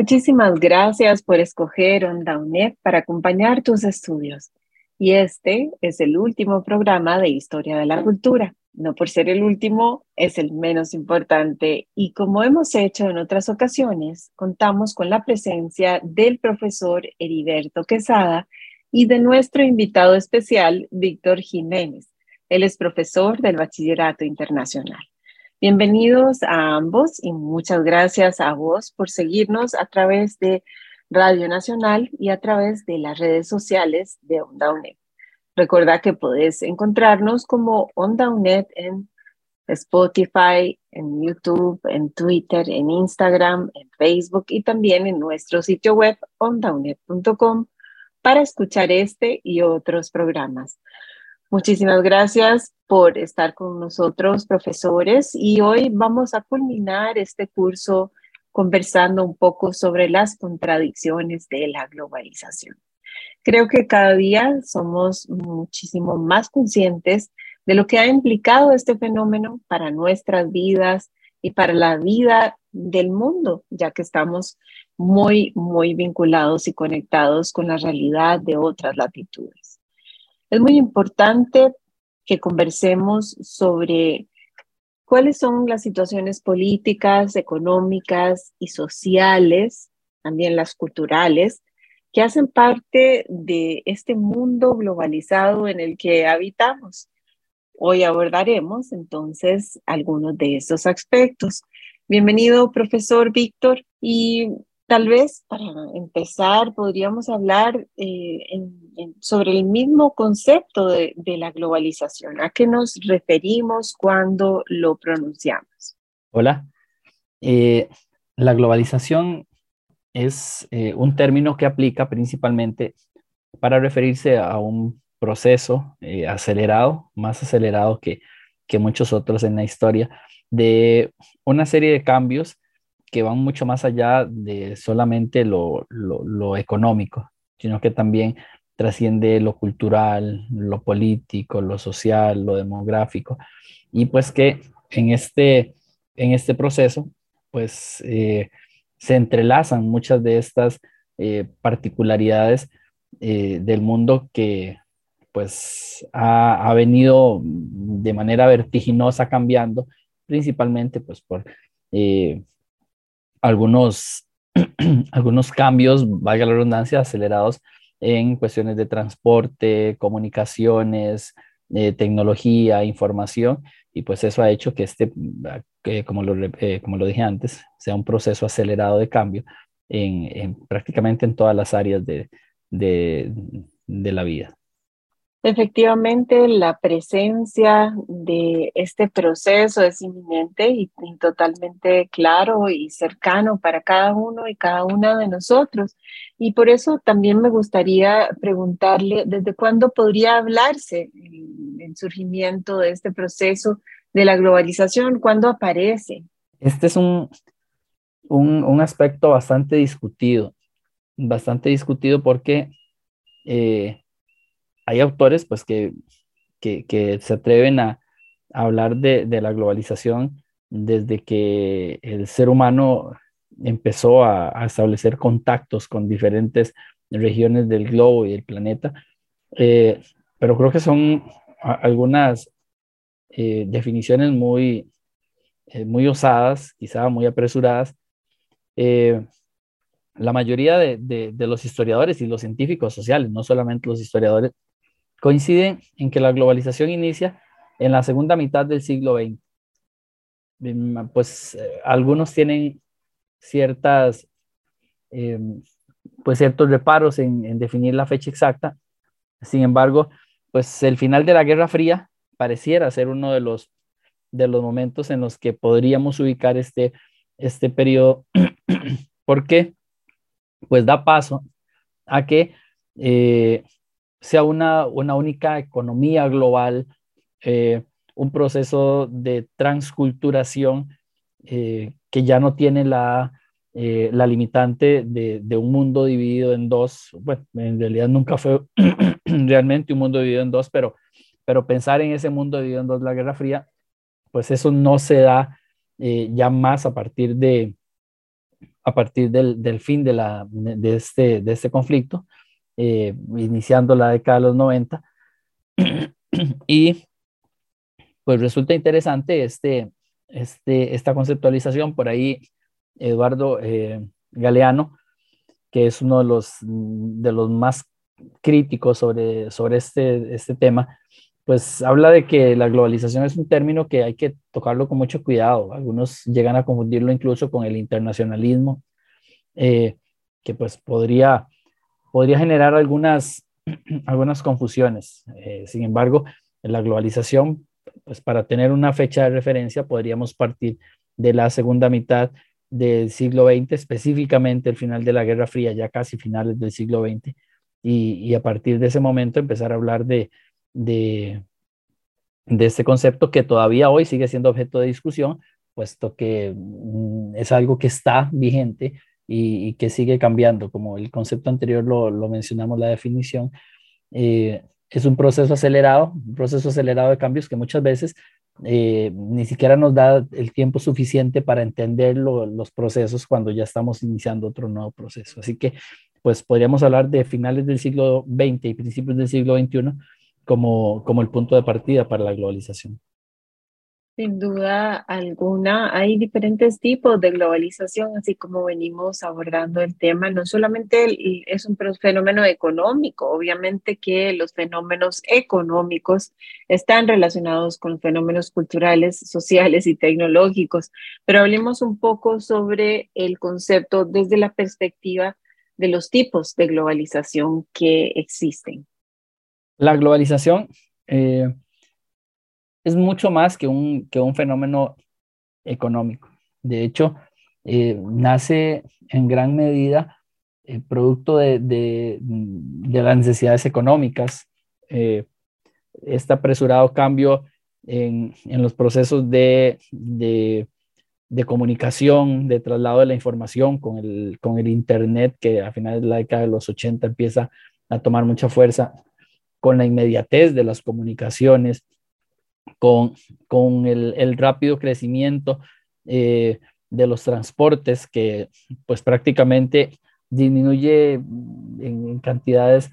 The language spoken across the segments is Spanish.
Muchísimas gracias por escoger Onda UNED para acompañar tus estudios. Y este es el último programa de Historia de la Cultura. No por ser el último, es el menos importante. Y como hemos hecho en otras ocasiones, contamos con la presencia del profesor Heriberto Quesada y de nuestro invitado especial, Víctor Jiménez. Él es profesor del Bachillerato Internacional. Bienvenidos a ambos y muchas gracias a vos por seguirnos a través de Radio Nacional y a través de las redes sociales de Onda UNED. Recuerda que podés encontrarnos como Onda UNED en Spotify, en YouTube, en Twitter, en Instagram, en Facebook y también en nuestro sitio web ondaunet.com para escuchar este y otros programas. Muchísimas gracias por estar con nosotros, profesores, y hoy vamos a culminar este curso conversando un poco sobre las contradicciones de la globalización. Creo que cada día somos muchísimo más conscientes de lo que ha implicado este fenómeno para nuestras vidas y para la vida del mundo, ya que estamos muy, muy vinculados y conectados con la realidad de otras latitudes. Es muy importante que conversemos sobre cuáles son las situaciones políticas, económicas y sociales, también las culturales, que hacen parte de este mundo globalizado en el que habitamos. Hoy abordaremos entonces algunos de estos aspectos. Bienvenido, profesor Víctor, y Tal vez para empezar podríamos hablar eh, sobre el mismo concepto de, la globalización. ¿A qué nos referimos cuando lo pronunciamos? Hola. Eh, la globalización es eh, un término que aplica principalmente para referirse a un proceso acelerado, más acelerado que, que muchos otros en la historia, de una serie de cambios que van mucho más allá de solamente lo, lo, económico, sino que también trasciende lo cultural, lo político, lo social, lo demográfico, y pues que en este, en este proceso, pues eh, se entrelazan muchas de estas eh, particularidades eh, del mundo que pues ha, ha, venido de manera vertiginosa cambiando, principalmente pues por algunos, algunos cambios, valga la redundancia, acelerados en cuestiones de transporte, comunicaciones, eh, tecnología, información, y pues eso ha hecho que este, que como, lo, eh, como lo dije antes, sea un proceso acelerado de cambio en, prácticamente en todas las áreas de, de, de la vida. Efectivamente, la presencia de este proceso es inminente y, totalmente claro y cercano para cada uno y cada una de nosotros. Y por eso también me gustaría preguntarle desde cuándo podría hablarse el, surgimiento de este proceso de la globalización, cuándo aparece. Este es un, un, aspecto bastante discutido, bastante discutido porque... Eh, hay autores pues que, que, se atreven a, hablar de, de, la globalización desde que el ser humano empezó a, establecer contactos con diferentes regiones del globo y del planeta, eh, pero creo que son algunas eh, definiciones muy, eh, muy osadas, quizá muy apresuradas. la mayoría de, de, los historiadores y los científicos sociales, no solamente los historiadores, coinciden en que la globalización inicia en la segunda mitad del siglo XX. Pues eh, algunos tienen ciertas, em, pues ciertos reparos en, definir la fecha exacta. Sin embargo, pues el final de la Guerra Fría pareciera ser uno de los de los momentos en los que podríamos ubicar este, este periodo, porque pues da paso a que eh, sea una, una única economía global, eh, un proceso de transculturación eh, que ya no tiene la, la limitante de, de, un mundo dividido en dos. Bueno, en realidad nunca fue realmente un mundo dividido en dos, pero, pero pensar en ese mundo dividido en dos, la Guerra Fría, pues eso no se da ya más a partir de, a partir del, del fin de, la, de, este, de este conflicto, eh, iniciando la década de los 90. y pues resulta interesante este, este, esta conceptualización. Por ahí Eduardo eh, Galeano, que es uno de los, de los más críticos sobre, sobre este, este tema, pues habla de que la globalización es un término que hay que tocarlo con mucho cuidado. Algunos llegan a confundirlo incluso con el internacionalismo, eh, que pues podría, podría generar algunas, algunas confusiones. Eh, sin embargo, la globalización, pues para tener una fecha de referencia, podríamos partir de la segunda mitad del siglo XX, específicamente el final de la Guerra Fría, ya casi finales del siglo XX, y, y a partir de ese momento empezar a hablar de de, de este concepto que todavía hoy sigue siendo objeto de discusión, puesto que mm, es algo que está vigente y, que sigue cambiando, como el concepto anterior lo, mencionamos, la definición. Eh, es un proceso acelerado, un proceso acelerado de cambios que muchas veces eh, ni siquiera nos da el tiempo suficiente para entender los procesos cuando ya estamos iniciando otro nuevo proceso. Así que, pues podríamos hablar de finales del siglo XX y principios del siglo XXI como, como el punto de partida para la globalización. Sin duda alguna, hay diferentes tipos de globalización, así como venimos abordando el tema. No solamente es un fenómeno económico, obviamente que los fenómenos económicos están relacionados con fenómenos culturales, sociales y tecnológicos, pero hablemos un poco sobre el concepto desde la perspectiva de los tipos de globalización que existen. La globalización eh, es mucho más que un, que un fenómeno económico. De hecho, eh, nace en gran medida eh, producto de, de, las necesidades económicas, este apresurado cambio en, en los procesos de, de, de, comunicación, de traslado de la información con el, con el Internet, que a finales de la década de los 80 empieza a tomar mucha fuerza con la inmediatez de las comunicaciones, con, con el, rápido crecimiento eh, de los transportes que pues prácticamente disminuye en cantidades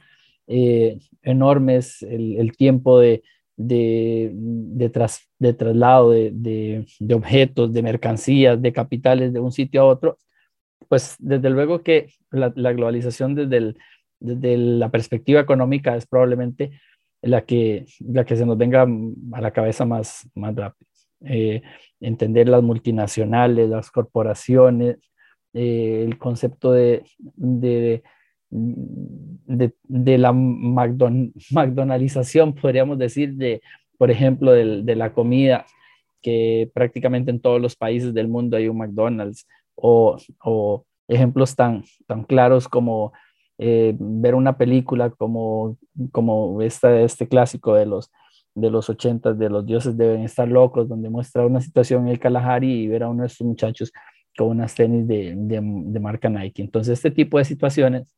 eh, enormes el, tiempo de, de, de, traslado de, objetos, de mercancías, de capitales de un sitio a otro, pues desde luego que la, la globalización desde el, desde la perspectiva económica es probablemente la que, la que se nos venga a la cabeza más, más rápido. Eh, entender las multinacionales, las corporaciones, eh, el concepto de, de, de, la McDon McDonaldización, podríamos decir, de, por ejemplo, de, de la comida, que prácticamente en todos los países del mundo hay un McDonald's, o, o ejemplos tan, tan claros como eh, ver una película como, como esta, este clásico de los, de los 80 de los dioses deben estar locos, donde muestra una situación en el Kalahari y ver a uno de estos muchachos con unas tenis de, de, marca Nike. Entonces, este tipo de situaciones,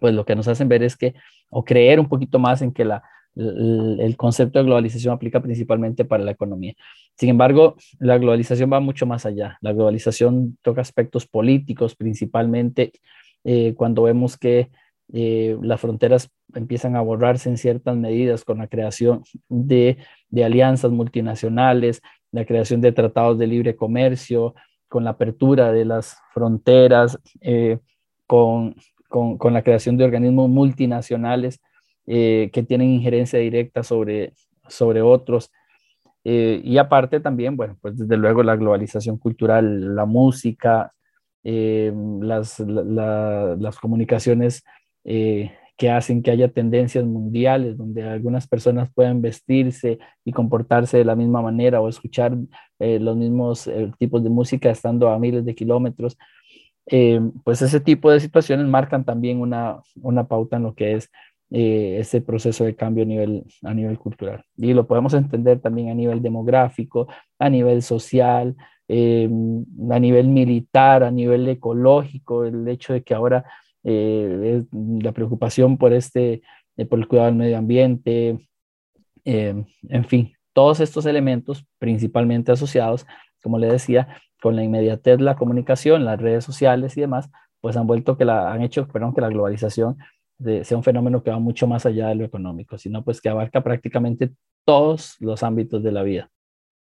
pues lo que nos hacen ver es que, o creer un poquito más en que la, el concepto de globalización aplica principalmente para la economía. Sin embargo, la globalización va mucho más allá. La globalización toca aspectos políticos principalmente, eh, cuando vemos que eh, las fronteras empiezan a borrarse en ciertas medidas con la creación de, alianzas multinacionales, la creación de tratados de libre comercio, con la apertura de las fronteras, eh, con, la creación de organismos multinacionales que tienen injerencia directa sobre, sobre otros. y aparte también, bueno, pues desde luego la globalización cultural, la música, eh, las, las, comunicaciones eh, que hacen que haya tendencias mundiales donde algunas personas puedan vestirse y comportarse de la misma manera o escuchar eh, los mismos eh, tipos de música estando a miles de kilómetros. Eh, pues ese tipo de situaciones marcan también una, una pauta en lo que es ese proceso de cambio a nivel, a nivel cultural. Y lo podemos entender también a nivel demográfico, a nivel social, a nivel militar, a nivel ecológico, el hecho de que ahora eh, la preocupación por, este, eh, por el cuidado del medio ambiente, eh, en fin, todos estos elementos principalmente asociados, como le decía, con la inmediatez, la comunicación, las redes sociales y demás, pues han vuelto que la, han hecho, perdón, que la globalización sea un fenómeno que va mucho más allá de lo económico, sino pues que abarca prácticamente todos los ámbitos de la vida.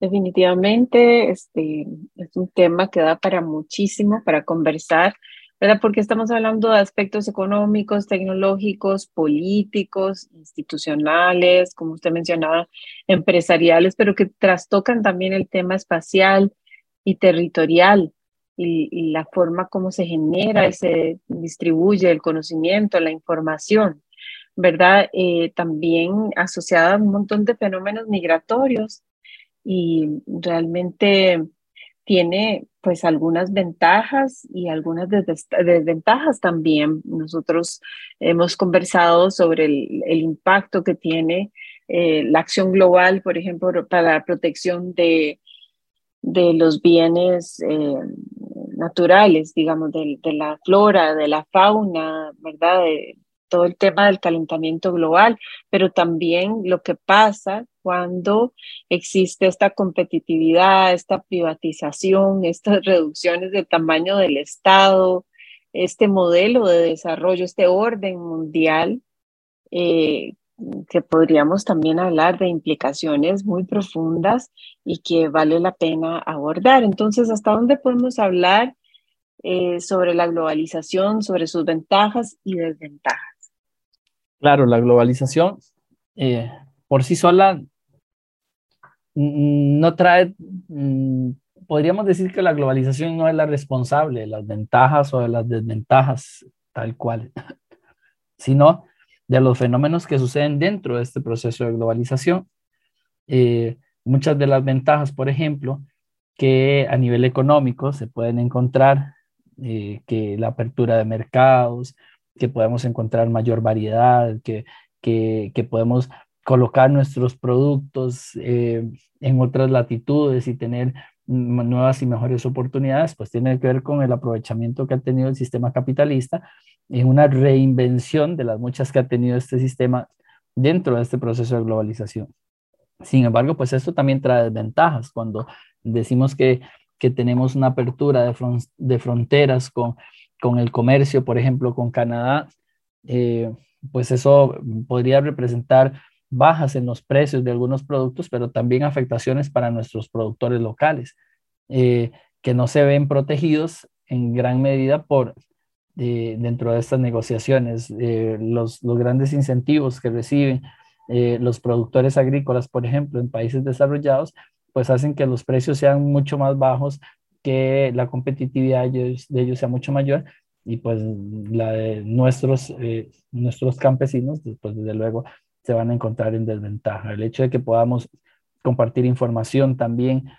Definitivamente, este es un tema que da para muchísimo, para conversar. ¿verdad? Porque estamos hablando de aspectos económicos, tecnológicos, políticos, institucionales, como usted mencionaba, empresariales, pero que trastocan también el tema espacial y territorial y, la forma como se genera y se distribuye el conocimiento, la información, ¿verdad? Eh, también asociada a un montón de fenómenos migratorios y realmente tiene pues algunas ventajas y algunas desventajas también. Nosotros hemos conversado sobre el, impacto que tiene eh, la acción global, por ejemplo, para la protección de, de los bienes eh, naturales, digamos, de, de, la flora, de la fauna, ¿verdad? De, todo el tema del calentamiento global, pero también lo que pasa cuando existe esta competitividad, esta privatización, estas reducciones del tamaño del Estado, este modelo de desarrollo, este orden mundial, eh, que podríamos también hablar de implicaciones muy profundas y que vale la pena abordar. Entonces, ¿hasta dónde podemos hablar eh, sobre la globalización, sobre sus ventajas y desventajas? Claro, la globalización eh, por sí sola no trae, mm, podríamos decir que la globalización no es la responsable de las ventajas o de las desventajas tal cual, sino de los fenómenos que suceden dentro de este proceso de globalización. Eh, muchas de las ventajas, por ejemplo, que a nivel económico se pueden encontrar, eh, que la apertura de mercados, que podemos encontrar mayor variedad, que, que, podemos colocar nuestros productos eh, en otras latitudes y tener nuevas y mejores oportunidades, pues tiene que ver con el aprovechamiento que ha tenido el sistema capitalista en una reinvención de las muchas que ha tenido este sistema dentro de este proceso de globalización. Sin embargo, pues esto también trae desventajas cuando decimos que, que tenemos una apertura de, de fronteras con, con el comercio, por ejemplo, con Canadá, eh, pues eso podría representar bajas en los precios de algunos productos, pero también afectaciones para nuestros productores locales, eh, que no se ven protegidos en gran medida por eh, dentro de estas negociaciones. Los, grandes incentivos que reciben los productores agrícolas, por ejemplo, en países desarrollados, pues hacen que los precios sean mucho más bajos, que la competitividad de ellos, sea mucho mayor y pues la de nuestros, nuestros campesinos, pues desde luego se van a encontrar en desventaja. El hecho de que podamos compartir información también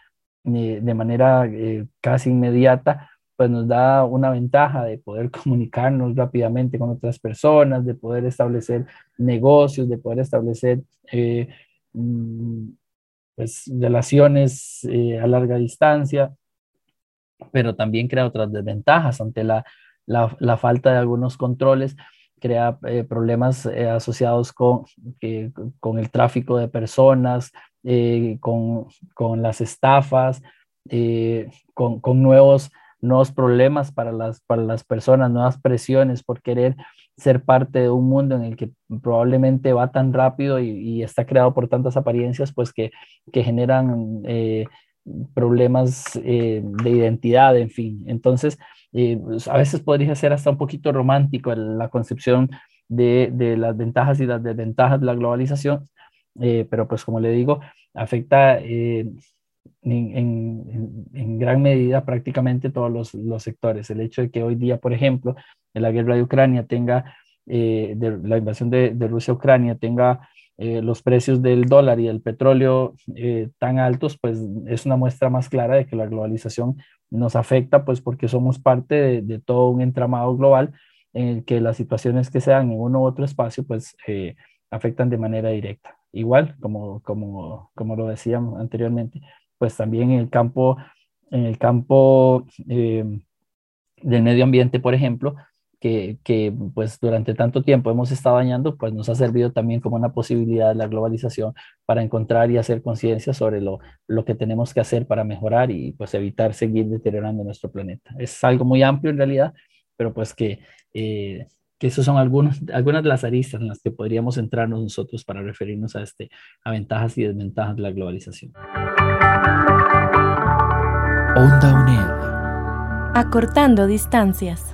eh, de manera eh, casi inmediata, pues nos da una ventaja de poder comunicarnos rápidamente con otras personas, de poder establecer negocios, de poder establecer eh, mm, pues, relaciones a larga distancia, pero también crea otras desventajas ante la, la, la falta de algunos controles crea eh, problemas eh, asociados con, con el tráfico de personas, eh, con, con, las estafas, con, con, nuevos, nuevos problemas para las, para las personas, nuevas presiones por querer ser parte de un mundo en el que probablemente va tan rápido y, y está creado por tantas apariencias, pues que, que generan problemas de identidad, en fin. Entonces, pues, a veces podría ser hasta un poquito romántico la concepción de, de, las ventajas y las desventajas de la globalización, eh, pero pues como le digo, afecta eh, en, en, en, gran medida prácticamente todos los, los, sectores. El hecho de que hoy día, por ejemplo, en la guerra de Ucrania tenga de la invasión de, de Rusia a Ucrania tenga los precios del dólar y el petróleo tan altos, pues es una muestra más clara de que la globalización nos afecta, pues porque somos parte de, todo un entramado global en el que las situaciones que se dan en uno u otro espacio, pues afectan de manera directa. Igual, como, como, como lo decíamos anteriormente, pues también en el campo, en el campo eh, del medio ambiente, por ejemplo, que, que, pues durante tanto tiempo hemos estado dañando, pues nos ha servido también como una posibilidad de la globalización para encontrar y hacer conciencia sobre lo, lo que tenemos que hacer para mejorar y pues evitar seguir deteriorando nuestro planeta. Es algo muy amplio en realidad, pero pues que eh, que esos son algunos, algunas de las aristas en las que podríamos centrarnos nosotros para referirnos a, este, a ventajas y desventajas de la globalización. Onda UNED. Acortando distancias.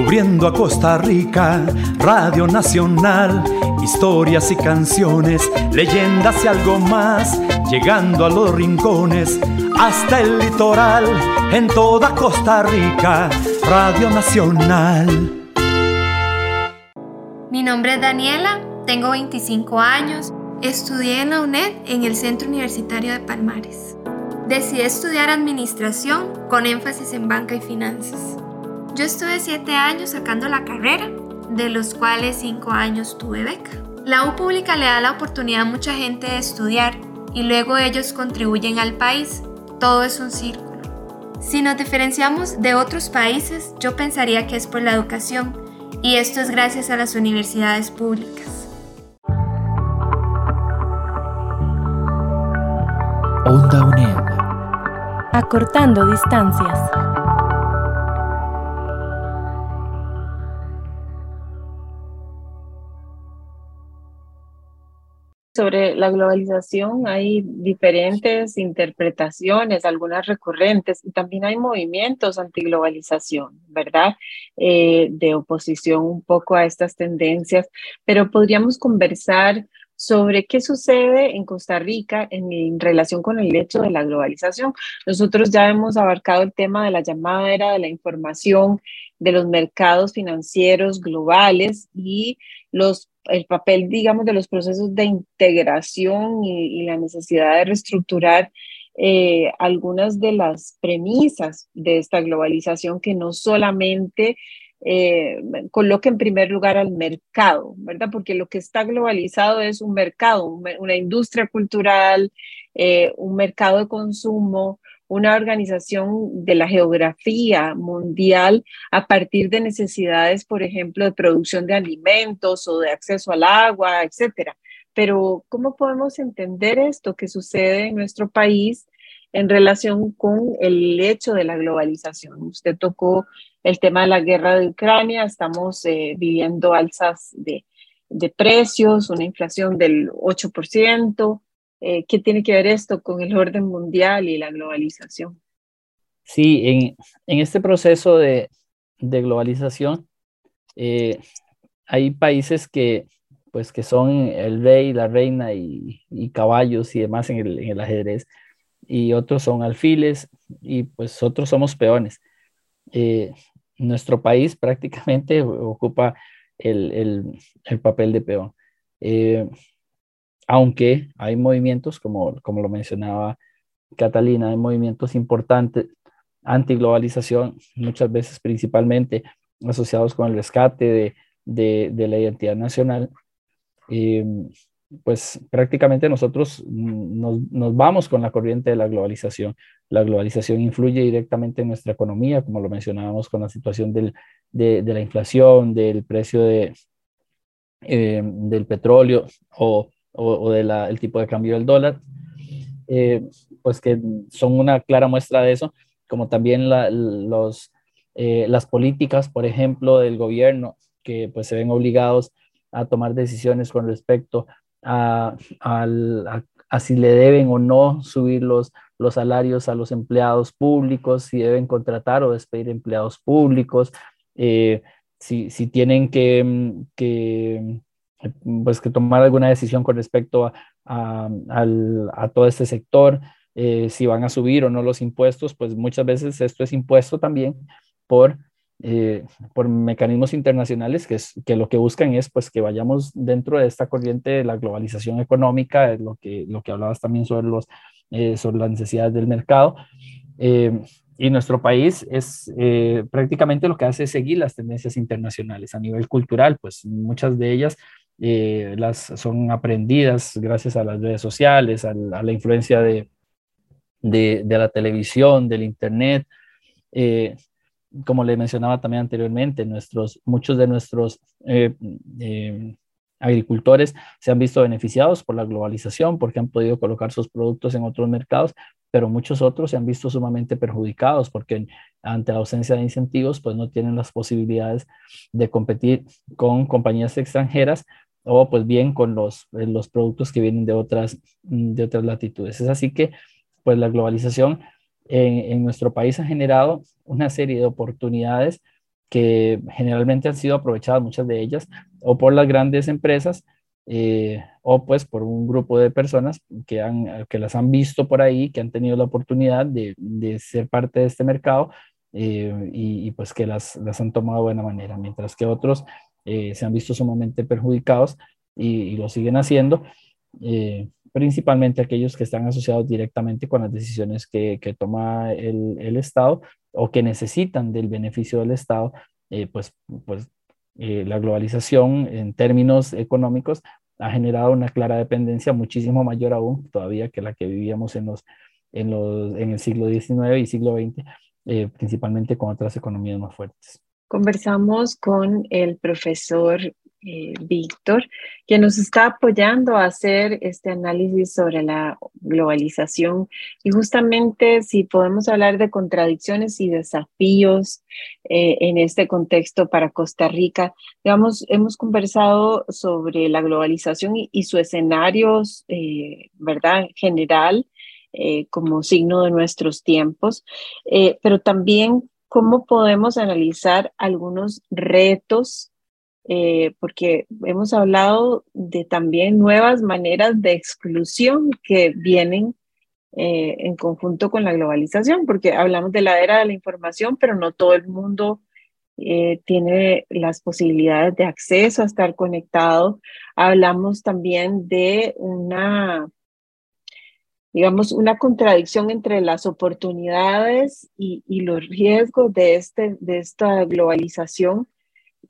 Cubriendo a Costa Rica, Radio Nacional, historias y canciones, leyendas y algo más, llegando a los rincones hasta el litoral, en toda Costa Rica, Radio Nacional. Mi nombre es Daniela, tengo 25 años, estudié en la UNED en el Centro Universitario de Palmares. Decidí estudiar administración con énfasis en banca y finanzas. Yo estuve 7 años sacando la carrera, de los cuales 5 años tuve beca. La U pública le da la oportunidad a mucha gente de estudiar y luego ellos contribuyen al país todo es un círculo. Si nos diferenciamos de otros países, yo pensaría que es por la educación, y esto es gracias a las universidades públicas. Onda UNED. Acortando distancias. Sobre la globalización hay diferentes interpretaciones, algunas recurrentes, y también hay movimientos antiglobalización, ¿verdad? Eh, de oposición un poco a estas tendencias, pero podríamos conversar sobre qué sucede en Costa Rica en, en, relación con el hecho de la globalización. Nosotros ya hemos abarcado el tema de la llamada era de la información, de los mercados financieros globales y los el papel, digamos, de los procesos de integración y, la necesidad de reestructurar eh, algunas de las premisas de esta globalización que no solamente eh, coloca en primer lugar al mercado, ¿verdad? Porque lo que está globalizado es un mercado, una industria cultural, eh, un mercado de consumo, una organización de la geografía mundial a partir de necesidades, por ejemplo, de producción de alimentos o de acceso al agua, etcétera. Pero, ¿cómo podemos entender esto que sucede en nuestro país en relación con el hecho de la globalización? Usted tocó el tema de la guerra de Ucrania, estamos eh, viviendo alzas de, de precios, una inflación del 8%, eh, ¿Qué tiene que ver esto con el orden mundial y la globalización? Sí, en, este proceso de, globalización eh, hay países que, pues, que son el rey, la reina y, caballos y demás en el, ajedrez, y otros son alfiles y pues otros somos peones. Eh, nuestro país prácticamente ocupa el papel de peón. Eh, aunque hay movimientos, como, como lo mencionaba Catalina, hay movimientos importantes antiglobalización, muchas veces principalmente asociados con el rescate de, de, la identidad nacional, eh, pues prácticamente nosotros nos, nos, vamos con la corriente de la globalización. La globalización influye directamente en nuestra economía, como lo mencionábamos con la situación del, de, la inflación, del precio de, eh, del petróleo o o, del el tipo de cambio del dólar, eh, pues que son una clara muestra de eso, como también los, eh, las políticas, por ejemplo, del gobierno, que pues se ven obligados a tomar decisiones con respecto a, a, si le deben o no subir los, los salarios a los empleados públicos, si deben contratar o despedir empleados públicos, eh, si, si, tienen que, que pues que tomar alguna decisión con respecto a, a, todo este sector, si van a subir o no los impuestos, pues muchas veces esto es impuesto también por eh, por mecanismos internacionales que, es, que lo que buscan es pues que vayamos dentro de esta corriente de la globalización económica, lo que, lo que hablabas también sobre, los, eh, sobre las necesidades del mercado. Eh, y nuestro país es prácticamente lo que hace es seguir las tendencias internacionales a nivel cultural, pues muchas de ellas las son aprendidas gracias a las redes sociales, a, la influencia de, de, la televisión, del internet. Eh, como le mencionaba también anteriormente, nuestros, muchos de nuestros eh, eh, agricultores se han visto beneficiados por la globalización porque han podido colocar sus productos en otros mercados, pero muchos otros se han visto sumamente perjudicados porque ante la ausencia de incentivos, pues no tienen las posibilidades de competir con compañías extranjeras o pues bien con los, eh, los productos que vienen de otras, de otras latitudes. Es así que pues la globalización en, nuestro país ha generado una serie de oportunidades que generalmente han sido aprovechadas, muchas de ellas, o por las grandes empresas, eh, o pues por un grupo de personas que, han, que las han visto por ahí, que han tenido la oportunidad de, de ser parte de este mercado eh, y, pues que las, las, han tomado de buena manera, mientras que otros eh, se han visto sumamente perjudicados y, lo siguen haciendo principalmente aquellos que están asociados directamente con las decisiones que, que toma el, el, Estado o que necesitan del beneficio del Estado, eh, pues, pues eh, la globalización en términos económicos ha generado una clara dependencia muchísimo mayor aún todavía que la que vivíamos en, los, en, los, en el siglo XIX y siglo XX, eh, principalmente con otras economías más fuertes. Conversamos con el profesor eh, Víctor, que nos está apoyando a hacer este análisis sobre la globalización y justamente si podemos hablar de contradicciones y desafíos eh, en este contexto para Costa Rica, digamos, hemos conversado sobre la globalización y, su escenario, eh, ¿verdad? General. como signo de nuestros tiempos, pero también cómo podemos analizar algunos retos eh, porque hemos hablado de también nuevas maneras de exclusión que vienen eh, en conjunto con la globalización, porque hablamos de la era de la información, pero no todo el mundo eh, tiene las posibilidades de acceso a estar conectado. Hablamos también de una, digamos, una contradicción entre las oportunidades y, y los riesgos de, este, de esta globalización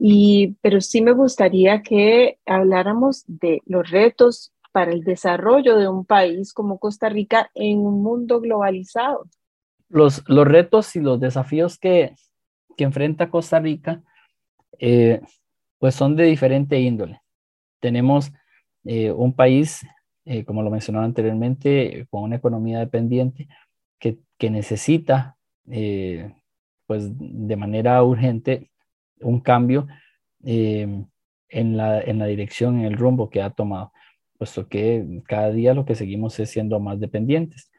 y, pero sí me gustaría que habláramos de los retos para el desarrollo de un país como Costa Rica en un mundo globalizado. Los, los retos y los desafíos que, que enfrenta Costa Rica, eh, pues son de diferente índole. Tenemos eh, un país, eh, como lo mencionaba anteriormente, con una economía dependiente que, que necesita, pues de manera urgente, un cambio eh, en, la, en la dirección, en el rumbo que ha tomado, puesto que cada día lo que seguimos es siendo más dependientes.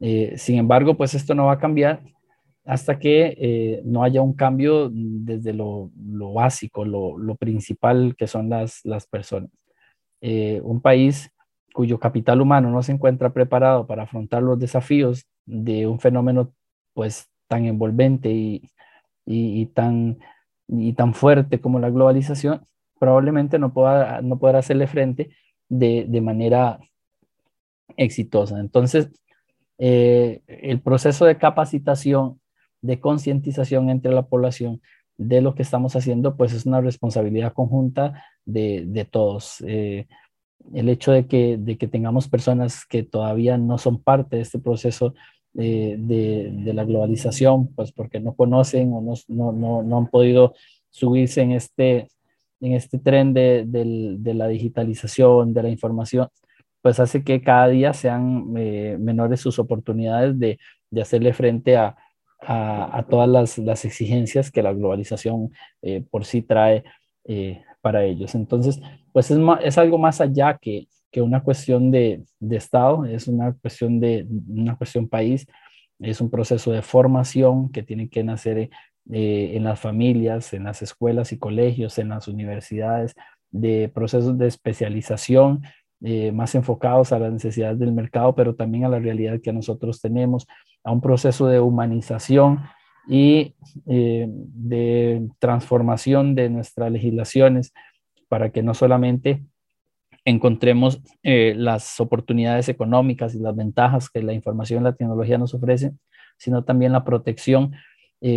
Eh, sin embargo, pues esto no va a cambiar hasta que eh, no haya un cambio desde lo, lo básico, lo, lo, principal que son las, las personas. un país cuyo capital humano no se encuentra preparado para afrontar los desafíos de un fenómeno pues tan envolvente y, y, tan y tan fuerte como la globalización, probablemente no, pueda, no podrá hacerle frente de, de manera exitosa. Entonces, eh, el proceso de capacitación, de concientización entre la población de lo que estamos haciendo, pues es una responsabilidad conjunta de, de todos. Eh, el hecho de que, de que tengamos personas que todavía no son parte de este proceso de, la globalización, pues porque no conocen o no, no, no, han podido subirse en este, en este tren de, de, la digitalización, de la información, pues hace que cada día sean eh, menores sus oportunidades de, de hacerle frente a, a, a todas las, las, exigencias que la globalización eh, por sí trae eh, para ellos. Entonces, pues es, es algo más allá que, que una cuestión de, de, Estado, es una cuestión de una cuestión país, es un proceso de formación que tiene que nacer eh, en las familias, en las escuelas y colegios, en las universidades, de procesos de especialización eh, más enfocados a las necesidades del mercado, pero también a la realidad que nosotros tenemos, a un proceso de humanización y eh, de transformación de nuestras legislaciones para que no solamente encontremos eh, las oportunidades económicas y las ventajas que la información y la tecnología nos ofrecen, sino también la protección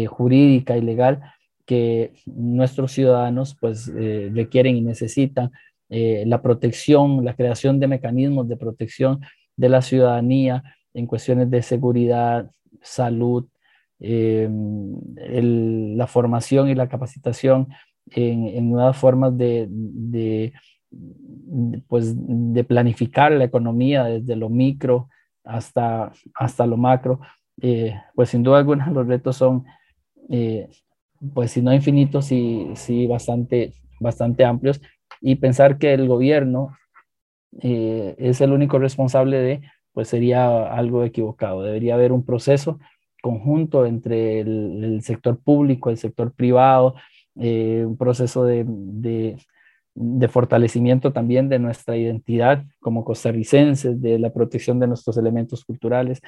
jurídica y legal que nuestros ciudadanos pues requieren y necesitan eh, la protección, la creación de mecanismos de protección de la ciudadanía en cuestiones de seguridad, salud, eh, la formación y la capacitación en, nuevas formas de, pues, de planificar la economía desde lo micro hasta, hasta lo macro, eh, pues sin duda alguna los retos son, pues si no infinitos, sí, sí bastante, bastante amplios y pensar que el gobierno eh, es el único responsable de, pues sería algo equivocado. Debería haber un proceso conjunto entre el, sector público, el sector privado, eh, un proceso de, de, fortalecimiento también de nuestra identidad como costarricenses, de la protección de nuestros elementos culturales.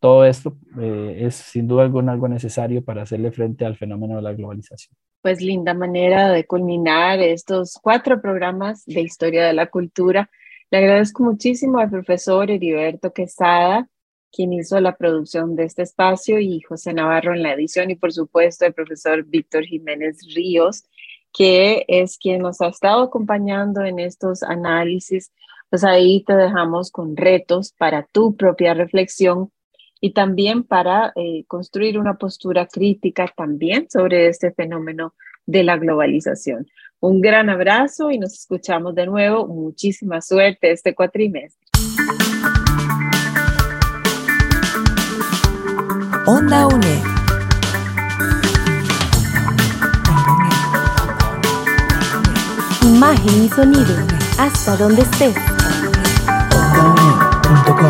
Todo esto eh, es sin duda alguna algo necesario para hacerle frente al fenómeno de la globalización pues linda manera de culminar estos cuatro programas de historia de la cultura. Le agradezco muchísimo al profesor Heriberto Quesada, quien hizo la producción de este espacio, y José Navarro en la edición, y por supuesto el profesor Víctor Jiménez Ríos, que es quien nos ha estado acompañando en estos análisis. Pues ahí te dejamos con retos para tu propia reflexión y también para eh, construir una postura crítica también sobre este fenómeno de la globalización. Un gran abrazo y nos escuchamos de nuevo. Muchísima suerte este cuatrimestre. Onda UNE. Imagen y sonido, hasta donde estés. OndaUNE.com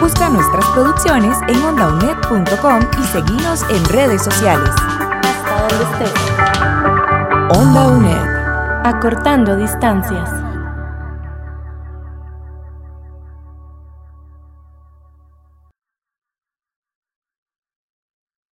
Busca nuestras producciones en ondaunet.com y seguinos en redes sociales. Hasta donde estés. Onda UNED. Acortando distancias.